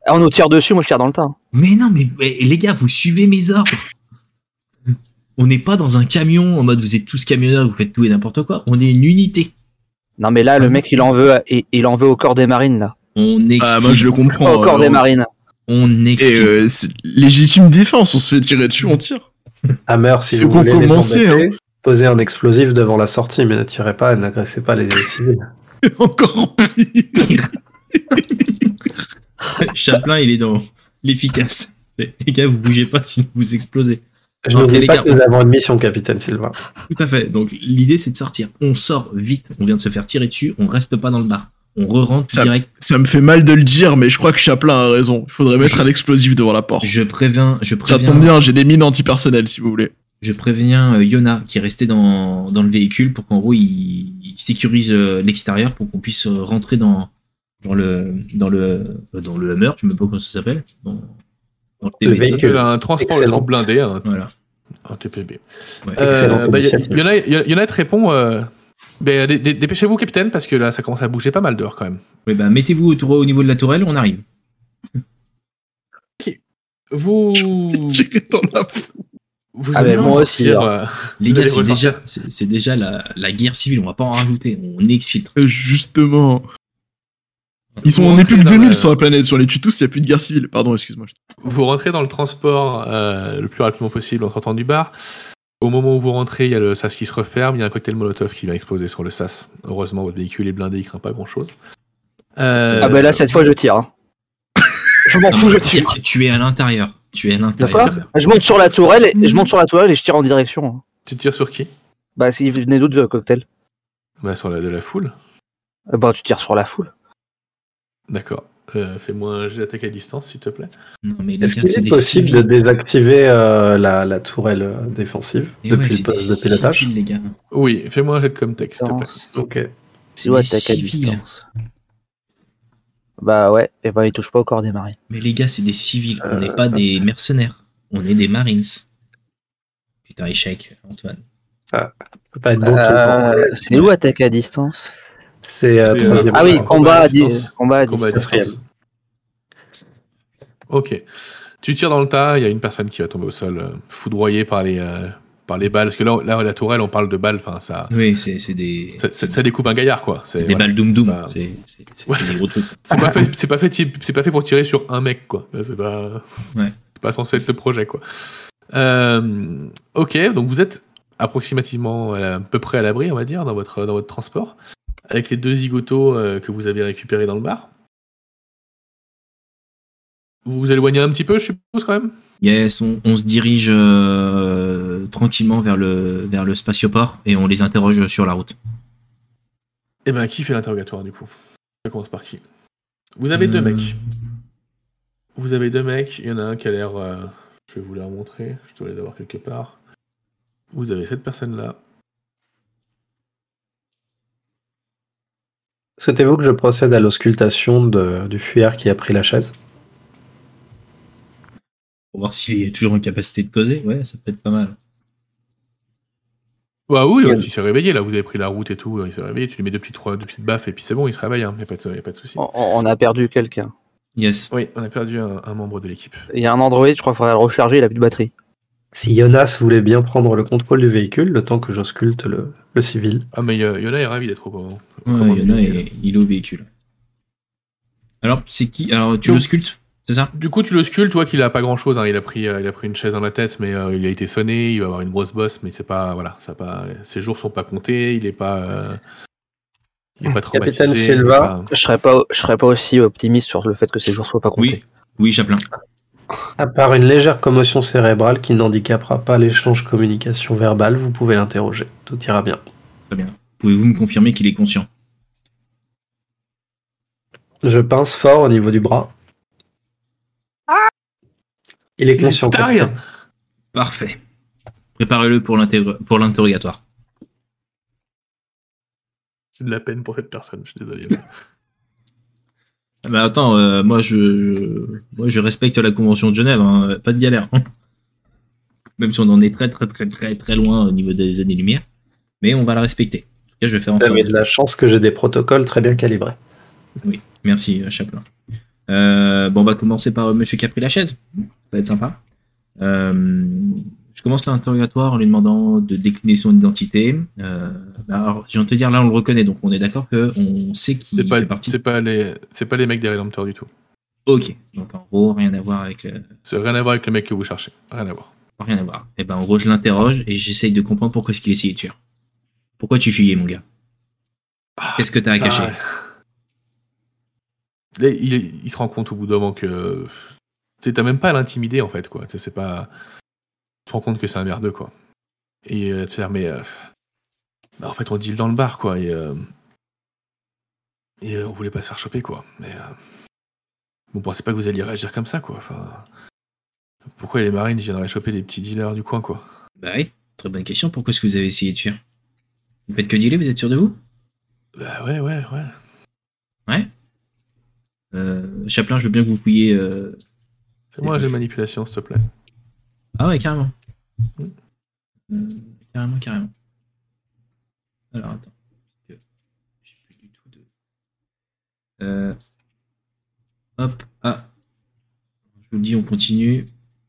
Ah, on nous tire dessus, moi je tire dans le tas. mais non, mais, mais les gars, vous suivez mes ordres. On n'est pas dans un camion en mode vous êtes tous camionneurs, vous faites tout et n'importe quoi. On est une unité. Non mais là, le mec il en veut, il, il en veut au corps des marines là. On exfiltre. Ah, moi je le comprends. Pas au corps euh, des marines. On Et exfiltre. euh, c'est légitime défense, on se fait tirer dessus, on tire. Hammer, si vous qu'on voulez commençait, embêter, posez un explosif devant la sortie, mais ne tirez pas et n'agressez pas les [laughs] civils. Encore pire. Chaplin, il est dans l'efficace. Les gars, vous bougez pas sinon vous explosez. Je n'oublie les pas gars, que nous avons une mission, capitaine Silva. Tout à fait. Donc l'idée c'est de sortir. On sort vite. On vient de se faire tirer dessus. On reste pas dans le bar. On re-rentre Ça- direct. Ça me fait mal de le dire, mais je crois que Chaplin a raison. Il faudrait mettre un explosif devant la porte. Je préviens, je Ça préviens, tombe bien, j'ai des mines antipersonnelles si vous voulez. je préviens euh, Yona qui est resté dans, dans le véhicule pour qu'en gros il, il sécurise euh, l'extérieur pour qu'on puisse euh, rentrer dans dans le dans le dans le Hummer. Je sais même pas comment ça s'appelle. Dans, a un transport Excellent. trop blindé, un, Voilà. un TPB. Ouais. Euh, bah, répond euh, dé- dépêchez-vous, capitaine, parce que là, ça commence à bouger pas mal dehors quand même. Oui, bah, mettez-vous au, niveau de la tourelle, on arrive. Vous. [laughs] J'ai dans la vous Ah, allez mais moi aussi, alors. euh, Les Vous gars, c'est déjà, c'est c'est déjà la, la guerre civile, on va pas en rajouter, on exfiltre. Justement. Ils sont, Vous on est plus que rentrez dans 2000 la- sur la planète. On les tue tous, il n'y a plus de guerre civile. Pardon, excuse-moi. Vous rentrez dans le transport euh, le plus rapidement possible en sortant du bar. Au moment où vous rentrez, il y a le sas qui se referme, il y a un cocktail Molotov qui vient exploser sur le sas. Heureusement, votre véhicule est blindé, il craint pas grand-chose. Euh, Ah bah là, cette fois, je tire. hein. [laughs] je m'en fous, je tire. tu es à l'intérieur. Tu es à l'intérieur. Je monte sur la tourelle, et, je monte sur la tourelle et je tire en direction. hein. Tu tires sur qui? Bah, s'il venait d'où le cocktail bah, Sur la de la foule. Euh, Bah, tu tires sur la foule. D'accord. Euh, Fais-moi un jet d'attaque à distance, s'il te plaît. Non, mais les Est-ce qu'il c'est est possible de désactiver euh, la, la tourelle euh, défensive Et depuis ouais, le c'est poste des de pilotage civils, les gars. Oui, fais-moi un jet de Comtech, s'il te plaît. Ok. C'est Ou des attaque à civils. distance. Bah ouais, et bah il touche pas au corps des marines. Mais les gars, c'est des civils. On Euh, n'est pas des mercenaires. On est des marines. Putain, échec, Antoine. Euh, c'est où attaque à distance? C'est euh, euh, troisième. Ah oui, combat combat à à, di- distance. combat à Combat à distance. distance. Ok. Tu tires dans le tas, il y a une personne qui va tomber au sol, euh, foudroyée par les, euh, par les balles. Parce que là, là, la tourelle, on parle de balles, enfin, ça, Oui, c'est c'est des, ça, ça- ça découpe un gaillard, quoi. c'est des voilà. balles doom doom. Bah, C'est c'est- c'est- Ouais. c'est des gros trucs. [laughs] C'est pas fait, c'est pas fait, pas fait pour tirer sur un mec, quoi. C'est pas, Ouais. c'est pas censé être le projet, quoi. Euh, ok, donc vous êtes approximativement à peu près à l'abri, on va dire, dans votre, dans votre transport, avec les deux zigotos euh, que vous avez récupérés dans le bar. Vous vous éloignez un petit peu, je suppose, quand même? Yes, on, on se dirige euh, tranquillement vers le, vers le spatioport et on les interroge sur la route. Eh ben, qui fait l'interrogatoire, du coup? Ça commence par qui? Vous avez deux Euh, mecs. Vous avez deux mecs, il y en a un qui a l'air... je vais vous la remontrer, je dois les avoir quelque part. Vous avez cette personne-là. Souhaitez-vous que je procède à l'auscultation de- du fuyard qui a pris la chaise? Pour voir s'il est toujours en capacité de causer. Ouais, ça peut être pas mal. Bah oui, il s'est réveillé, là, vous avez pris la route et tout, il s'est réveillé, tu lui mets deux petites, trois, deux petites baffes et puis c'est bon, il se réveille, hein, y a pas de, y a pas de souci. On, on a perdu quelqu'un. Yes. Oui, on a perdu un, un membre de l'équipe. Il y a un Android, je crois qu'il faudrait le recharger, il a plus de batterie. Si Jonas voulait bien prendre le contrôle du véhicule, le temps que j'ausculte le, le civil. Ah, mais euh, Yona est ravi d'être au au Ouais, commande il y en a du véhicule. et il est au véhicule. Alors, c'est qui? Alors, tu sculptes, c'est ça? Du coup, tu le sculptes, tu vois qu'il a pas grand chose. Il a pris, euh, il a pris une chaise dans la tête, mais euh, il a été sonné. Il va avoir une grosse bosse, mais c'est pas, voilà, ça pas. Ses jours sont pas comptés. Il est pas, euh, il est pas traumatisé. Capitaine il est Silva. pas- Je serais pas, je serais pas aussi optimiste sur le fait que ces jours soient pas comptés. Oui. Oui, Chaplin. À part une légère commotion cérébrale qui n'handicapera pas l'échange communication verbale, vous pouvez l'interroger. Tout ira bien. Très bien. Pouvez-vous me confirmer qu'il est conscient? Je pince fort au niveau du bras. Il est conscient. T'as rien. Parfait. Préparez-le pour l'interrogatoire. J'ai de la peine pour cette personne. Je suis désolé. Ah Bah attends, euh, moi, je, je- moi je respecte la Convention de Genève, hein, pas de galère. hein. Même si on en est très très très très très loin au niveau des années-lumière. Mais on va la respecter. En tout cas, je vais faire en sorte. de la chance que j'ai des protocoles très bien calibrés. Merci, euh, Chaplin. Euh, bon, on va commencer par Monsieur qui a pris la chaise. Ça va être sympa. Euh, je commence l'interrogatoire en lui demandant de décliner son identité. Euh, bah, alors, je viens de te dire, là, on le reconnaît, donc on est d'accord qu'on sait qui C'est pas, fait partie. c'est pas les, c'est pas les mecs des Rédempteurs du tout. Ok, donc en gros, rien à voir avec le... C'est rien à voir avec le mec que vous cherchez. Rien à voir. Rien à voir. Et ben, en gros, je l'interroge et j'essaye de comprendre pourquoi est-ce qu'il essayait de tuer. Pourquoi tu fuyais, mon gars? Qu'est-ce que t'as à Ça- cacher? Là, il, il se rend compte au bout d'un moment que t'as même pas à l'intimider en fait quoi. C'est pas. Tu te rends compte que c'est un merdeux quoi. Et euh, te faire mais euh, bah, en fait on deal dans le bar quoi et euh, et euh, on voulait pas se faire choper quoi. Mais euh, on pensait pas que vous alliez réagir comme ça quoi. Enfin, pourquoi les marines viendraient choper les petits dealers du coin quoi? Bah oui, très bonne question. Pourquoi est-ce que vous avez essayé de fuir? Vous faites que dealer, vous êtes sûr de vous? Bah ouais ouais ouais. euh, Chaplin, je veux bien que vous fouilliez... euh, Fais-moi un jeu de manipulation s'il te plaît. Ah ouais, carrément. Mm. Carrément, carrément. Alors, attends. J'ai plus du tout de. Euh, hop, ah. Je vous le dis, on continue,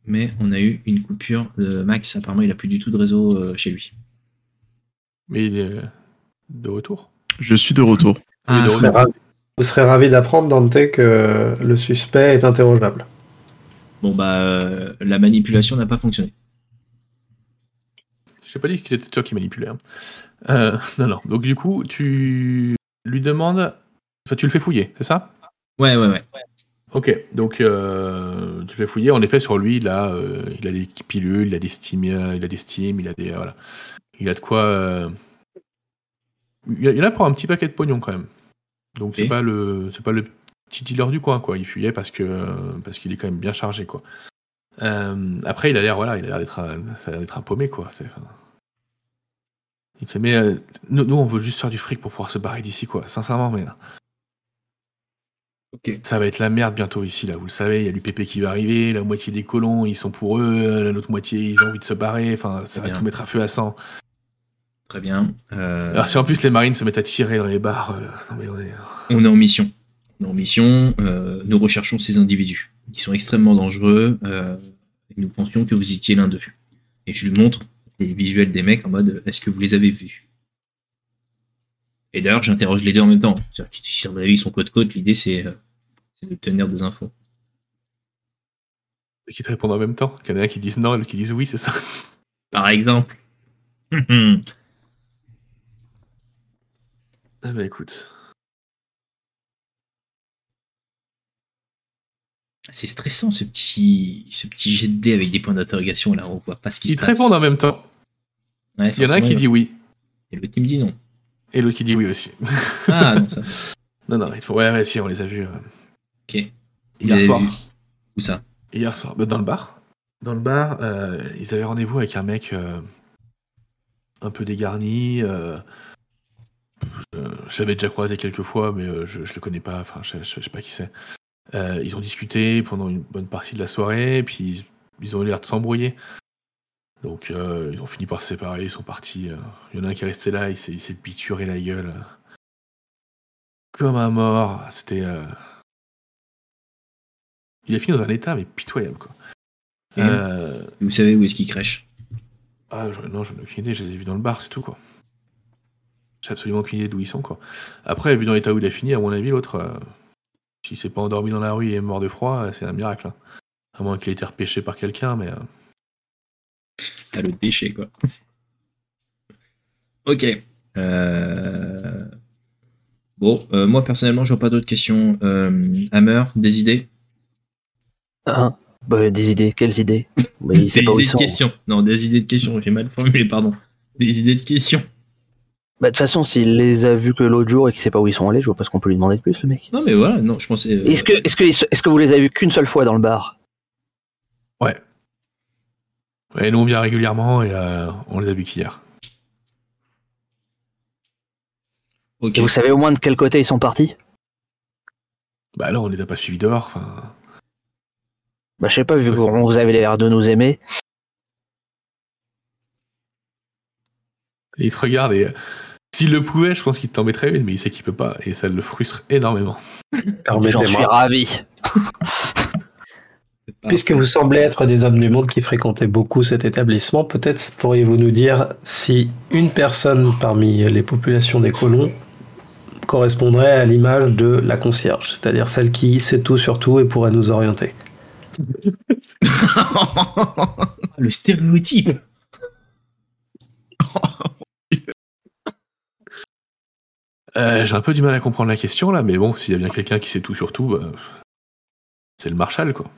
mais on a eu une coupure de Max. Apparemment, il a plus du tout de réseau euh, chez lui. Mais il est de retour Je suis de retour. Ah, vous serez ravi d'apprendre, Dante, que euh, le suspect est interrogeable. Bon, bah, euh, la manipulation n'a pas fonctionné. J'ai pas dit que c'était toi qui manipulais. hein. Euh, [laughs] non, non. Donc du coup, tu lui demandes. Enfin, tu le fais fouiller, c'est ça? Ouais, ouais, ouais. Ok. Donc euh, tu le fais fouiller. En effet, sur lui, il a, euh, il a des pilules, il a des steam, il a des steam, il a des voilà. Il a de quoi. Il y en a pour un petit paquet de pognon quand même. Donc c'est pas le, c'est pas le petit dealer du coin quoi. Il fuyait parce que parce qu'il est quand même bien chargé quoi. Euh, après, il a l'air voilà, il a l'air d'être un, ça a l'air d'être un paumé quoi. C'est- enfin, Il fait mais euh, nous, nous, on veut juste faire du fric pour pouvoir se barrer d'ici quoi. Sincèrement mais ça va être la merde bientôt ici là. Vous le savez, il y a l'UPP qui va arriver, la moitié des colons ils sont pour eux, l'autre moitié ils ont envie de se barrer. Enfin ça va bien. tout mettre à feu à sang. Très bien. Euh, Alors si en plus les marines se mettent à tirer dans les bars, euh, non mais on est. on est en mission. On est en mission. euh, nous recherchons ces individus. Ils sont extrêmement dangereux. euh, et nous pensions que vous étiez l'un d'eux. Et je lui montre les visuels des mecs en mode est-ce que vous les avez vus? Et d'ailleurs, j'interroge les deux en même temps. C'est-à-dire que si à mon avis ils sont côte-côte, l'idée c'est euh, c'est de tenir des infos. qui te répondent en même temps. Qu'il y en a un qui disent non et l'autre qui disent oui, c'est ça. Par exemple. [laughs] Ah bah écoute. C'est stressant ce petit, ce petit jet de dés avec des points d'interrogation là, on voit pas ce qui Ils se te passe. répondent en même temps. Ouais, Il y en a un qui dit oui Et le team dit non. et l'autre qui dit oui aussi. Ah non, ça. [laughs] non, non, il faut. Ouais, ouais, si, on les a vus. euh, Ok. Hier soir. vu Où ça? Hier soir, bah, dans le bar. Dans le bar, euh, ils avaient rendez-vous avec un mec euh, un peu dégarni. euh, je l'avais déjà croisé quelques fois, mais je, je le connais pas. Enfin, je, je- je sais pas qui c'est. Euh, ils ont discuté pendant une bonne partie de la soirée, puis ils, ils ont eu l'air de s'embrouiller. Donc, euh, ils ont fini par se séparer, ils sont partis. euh. Il y en a un qui est resté là, il s'est bituré la gueule. comme un mort. C'était. euh, Il a fini dans un état, mais pitoyable, quoi. Vous savez où est-ce qu'il crèche? Ah, je- non, j'en ai aucune idée, je les ai vus dans le bar, c'est tout, quoi. J'ai absolument aucune idée d'où ils sont, quoi. Après, vu dans l'état où il a fini, à mon avis, l'autre, euh, s'il s'est pas endormi dans la rue et est mort de froid, euh, c'est un miracle. hein. À moins qu'il ait été repêché par quelqu'un, mais. euh, Ah, le déchet, quoi. [laughs] ok. Euh, Bon, euh, moi personnellement, je vois pas d'autres questions. Euh, Hammer, des idées? Hein bah, des idées, quelles idées? [laughs] Bah, Des idées de sont. questions. Non, des idées de questions, j'ai mal formulé, pardon. Des idées de questions. Bah, de toute façon, s'il les a vus que l'autre jour et qu'il sait pas où ils sont allés, je vois pas ce qu'on peut lui demander de plus, le mec. Non, mais voilà, non, je pensais. euh, Est-ce que, est-ce que, est-ce que vous les avez vus qu'une seule fois dans le bar? Ouais, nous, on vient régulièrement et euh, on les a vus qu'hier. Ok. Et vous savez au moins de quel côté ils sont partis? Bah là, on les a pas suivis dehors, enfin. Bah, je sais pas, vu Ouais, qu'on vous avez l'air de nous aimer. Et il te regarde et. euh, S'il le pouvait, je pense qu'il t'en mettrait une, mais il sait qu'il peut pas, et ça le frustre énormément. J'en suis ravi. Puisque vous semblez être des hommes du monde qui fréquentaient beaucoup cet établissement, peut-être pourriez-vous nous dire si une personne parmi les populations des colons correspondrait à l'image de la concierge, c'est-à-dire celle qui sait tout sur tout et pourrait nous orienter. [laughs] Le stéréotype. [laughs] Euh, J'ai un peu du mal à comprendre la question là, mais bon, s'il y a bien quelqu'un qui sait tout sur tout, bah, c'est le Marshal, quoi.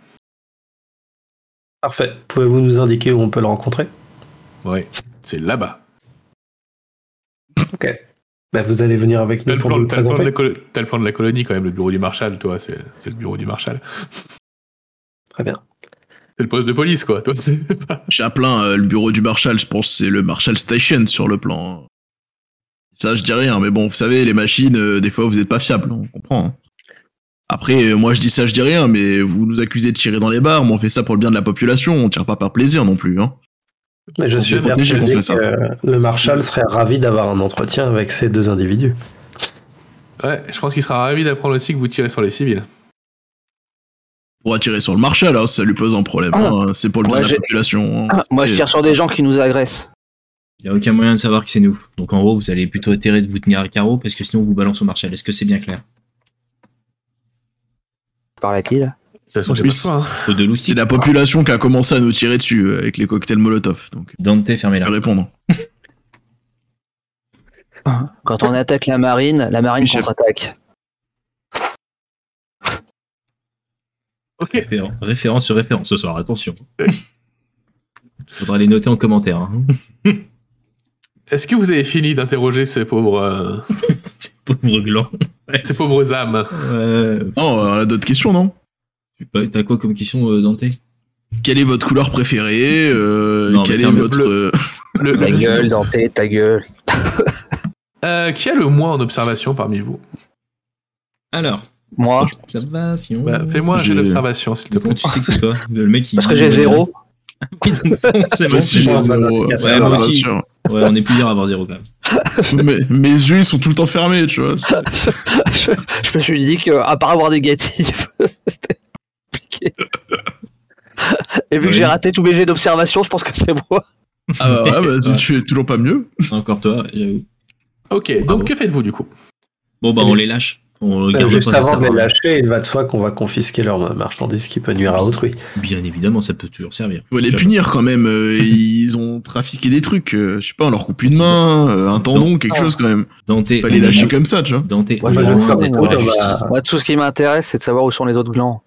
Parfait. Pouvez-vous nous indiquer où on peut le rencontrer? Ouais, c'est là-bas. Ok. Ben, vous allez venir avec nous pour plan, nous le t'as le plan de présenter. t'as le plan de la colonie quand même, le bureau du Marshal, toi, c'est le bureau du Marshal. Très bien. C'est le poste de police, quoi. Toi, Chaplin, euh, le bureau du Marshal, je pense que c'est le Marshal Station sur le plan. Ça, je dis rien, mais bon, vous savez, les machines, euh, des fois, vous êtes pas fiables, on comprend. hein. Après, euh, moi, je dis ça, je dis rien, mais vous nous accusez de tirer dans les bars, mais on fait ça pour le bien de la population, on tire pas par plaisir non plus, hein. Mais je On suis protéger persuadé ça. que le Marshal serait ravi d'avoir un entretien avec ces deux individus. Ouais, je pense qu'il sera ravi d'apprendre aussi que vous tirez sur les civils. Pour attirer sur le Marshal, hein, ça lui pose un problème. Ah. hein, C'est pour le bien Moi, de la j'ai- population. hein. Ah, moi, je tire sur des gens qui nous agressent. Il n'y a aucun moyen de savoir que c'est nous. Donc en gros, vous allez plutôt intérêt de vous tenir à carreau parce que sinon on vous balance au Marshal. Est-ce que c'est bien clair? Par à qui, là? De toute façon, hein. C'est la population qui a commencé à nous tirer dessus euh, avec les cocktails Molotov. Donc, Dante, je fermez-la. vais répondre. [laughs] Quand on attaque la marine, la marine contre-attaque. Ok. Référen- Référence sur référence ce soir, attention. [laughs] Faudra les noter en commentaire. hein. [laughs] Est-ce que vous avez fini d'interroger ces pauvres, euh, [laughs] Pauvre gland. ces pauvres âmes? Ouais. Non, on a d'autres questions, non? T'as quoi comme question, euh, Dante? Quelle est votre couleur préférée euh, Non, mais Quel est le votre. bleu. euh, Le- [laughs] Ta le- gueule, Dante, ta gueule. [laughs] Euh, Qui a le moins en observation parmi vous? Alors, Moi, observation. Bah, Fais-moi un jet J'ai- d'observation, s'il te plaît. tu sais que c'est toi? Le mec il parce que j'ai zéro. c'est Moi aussi, Ouais, on est plusieurs à avoir zéro quand même. [laughs] mes, mes yeux ils sont tout le temps fermés, tu vois. [laughs] je, je me suis dit que, à part avoir négatif, [laughs] c'était compliqué. Et vu que j'ai raté tous mes jets d'observation, je pense que c'est moi. Ah bah ouais, bah, Ouais. tu es toujours pas mieux. Encore toi, j'avoue. Ok, donc Bravo. que faites-vous du coup? Bon, bah, on les lâche. On garde Juste pas ça, avant de les lâcher, il va de soi qu'on va confisquer leur marchandise qui peut nuire à autrui. Bien évidemment, ça peut toujours servir. Faut les punir quand même. euh, [laughs] ils ont trafiqué des trucs. euh, je sais pas, on leur coupe une main, euh, un tendon, quelque chose quand même. Dante, Faut les on est lâcher comme ça, tu vois. Dante, Moi, je. Moi, tout ce qui m'intéresse, c'est de savoir où sont les autres glands.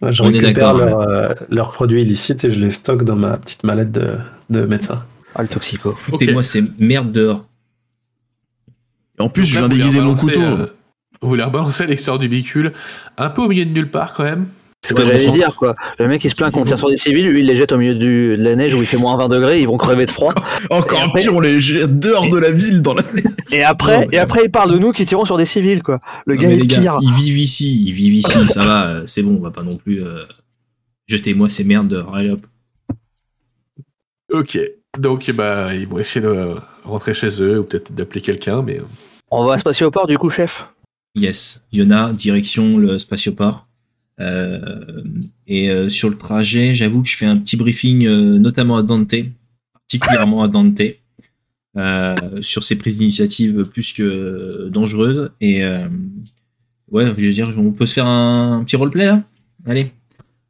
Ouais, Je On est récupère d'accord, leurs euh, leurs produits illicites et je les stocke dans ma petite mallette de, de médecin. Ah, le toxico. Foutez-moi ces merdes dehors. Et en plus, Donc je viens les déguiser mon couteau. euh, vous les rebalancez à l'extérieur du véhicule, un peu au milieu de nulle part quand même. C'est ce que j'allais dire, quoi. Le mec, il se plaint qu'on tire sur des civils, lui, il les jette au milieu du, de la neige où il fait moins 20 degrés, ils vont crever de froid. [laughs] Encore après- pire, on les jette dehors de la ville dans la. [laughs] Et après, Non, et après, il parle de nous qui tirons sur des civils, quoi. Le Non, gars est gars, pire. ils vivent ici, ils vivent ici, ça va, euh, c'est bon, on va pas non plus. euh, Jetez-moi ces merdes dehors. Allez hop. Ok, donc bah, ils vont essayer de rentrer chez eux ou peut-être d'appeler quelqu'un, mais On va se passer au port, du coup, chef. Yes, Yona, direction le spatioport. Euh, et euh, sur le trajet, j'avoue que je fais un petit briefing, euh, notamment à Dante, particulièrement à Dante, sur ses prises d'initiative plus que dangereuses. Et ouais, je veux dire, on peut se faire un, petit roleplay là? Allez.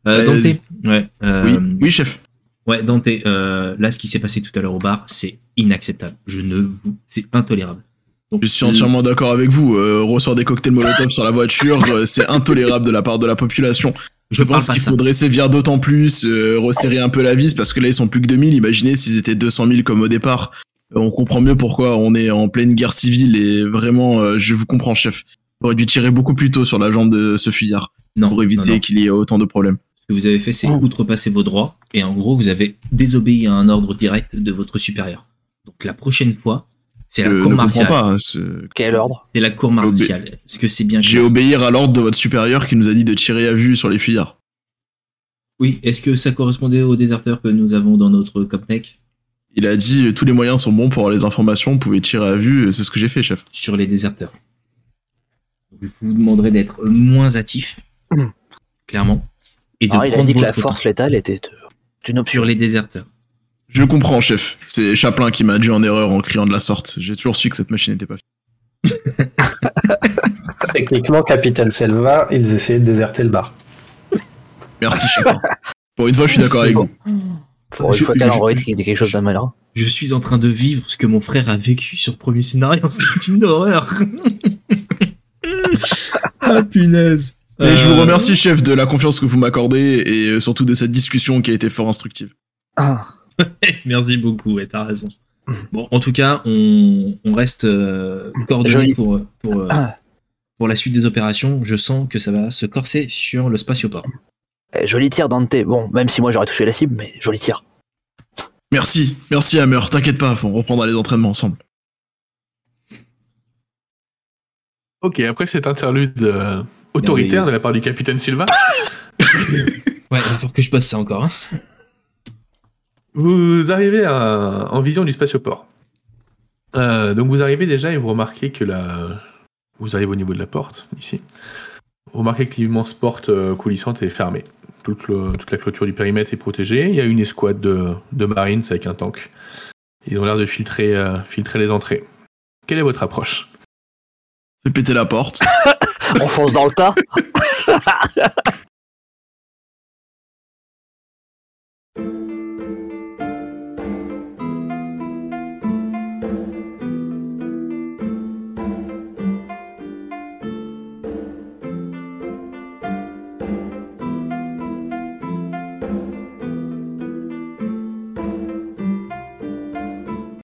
Allez, Dante, ouais, Oui, oui, chef. ouais, Dante, là, ce qui s'est passé tout à l'heure au bar, c'est inacceptable. Je ne vous, c'est intolérable. Donc, Je suis entièrement d'accord avec vous. Euh, recevoir des cocktails Molotov sur la voiture, euh, c'est intolérable de la part de la population. Je, pense qu'il faudrait sévir d'autant plus, euh, resserrer un peu la vis, parce que là, ils sont plus que 2000. Imaginez s'ils étaient 200 000 comme au départ. Euh, on comprend mieux pourquoi on est en pleine guerre civile et vraiment, euh, je vous comprends, chef. J'aurais dû tirer beaucoup plus tôt sur la jambe de ce fuyard non, pour éviter qu'il y ait autant de problèmes. Ce que vous avez fait, c'est outrepasser vos droits, et en gros, vous avez désobéi à un ordre direct de votre supérieur. Donc la prochaine fois, c'est Je la cour martiale. pas. hein, ce- Quel ordre C'est la cour martiale. Est-ce que c'est bien J'ai obéir à l'ordre de votre supérieur qui nous a dit de tirer à vue sur les fuyards. Oui, est-ce que ça correspondait aux déserteurs que nous avons dans notre Copnec Il a dit tous les moyens sont bons pour avoir les informations, vous pouvez tirer à vue, c'est ce que j'ai fait, chef. sur les déserteurs Je vous demanderai d'être moins hâtif, Mm. [clears throat] clairement, et de Alors, Ah, il a dit que la force temps létale était euh, une option. sur les déserteurs. Je comprends, chef. C'est Chaplin qui m'a induit en erreur en criant de la sorte. J'ai toujours su que cette machine n'était pas finie. [laughs] Techniquement, Capitaine Selva, ils essayaient de déserter le bar. Merci, Chaplin. Pour une fois, je suis d'accord avec bon. vous. Pour une Je- fois qu'un je- androïde qui dit quelque chose d'amalin. Je suis en train de vivre ce que mon frère a vécu sur le premier scénario. [laughs] C'est une horreur. ah punaise. Et je vous Euh, remercie, chef, de la confiance que vous m'accordez et surtout de cette discussion qui a été fort instructive. Ah. [laughs] Merci beaucoup, ouais, t'as raison. Bon, en tout cas, on, on reste euh, coordonnés Joli. pour, pour, euh, Ah. pour la suite des opérations. Je sens que ça va se corser sur le spatioport. Eh, Joli tir, Dante. Bon, même si moi j'aurais touché la cible, mais joli tir. Merci, merci Hammer, t'inquiète pas, on reprendra les entraînements ensemble. ok, après cet interlude euh, autoritaire de la part du capitaine Silva, [laughs] Ouais, il va falloir que je passe ça encore. hein. Vous arrivez en vision du spatioport. Euh, donc vous arrivez déjà et vous remarquez que la... Vous arrivez au niveau de la porte, ici. Vous remarquez que l'immense porte euh, coulissante est fermée. Toute, la clôture du périmètre est protégée. Il y a une escouade de, marines avec un tank. Ils ont l'air de filtrer, euh, filtrer les entrées. Quelle est votre approche? Fais péter la porte. [laughs] On fonce dans le tas. [laughs]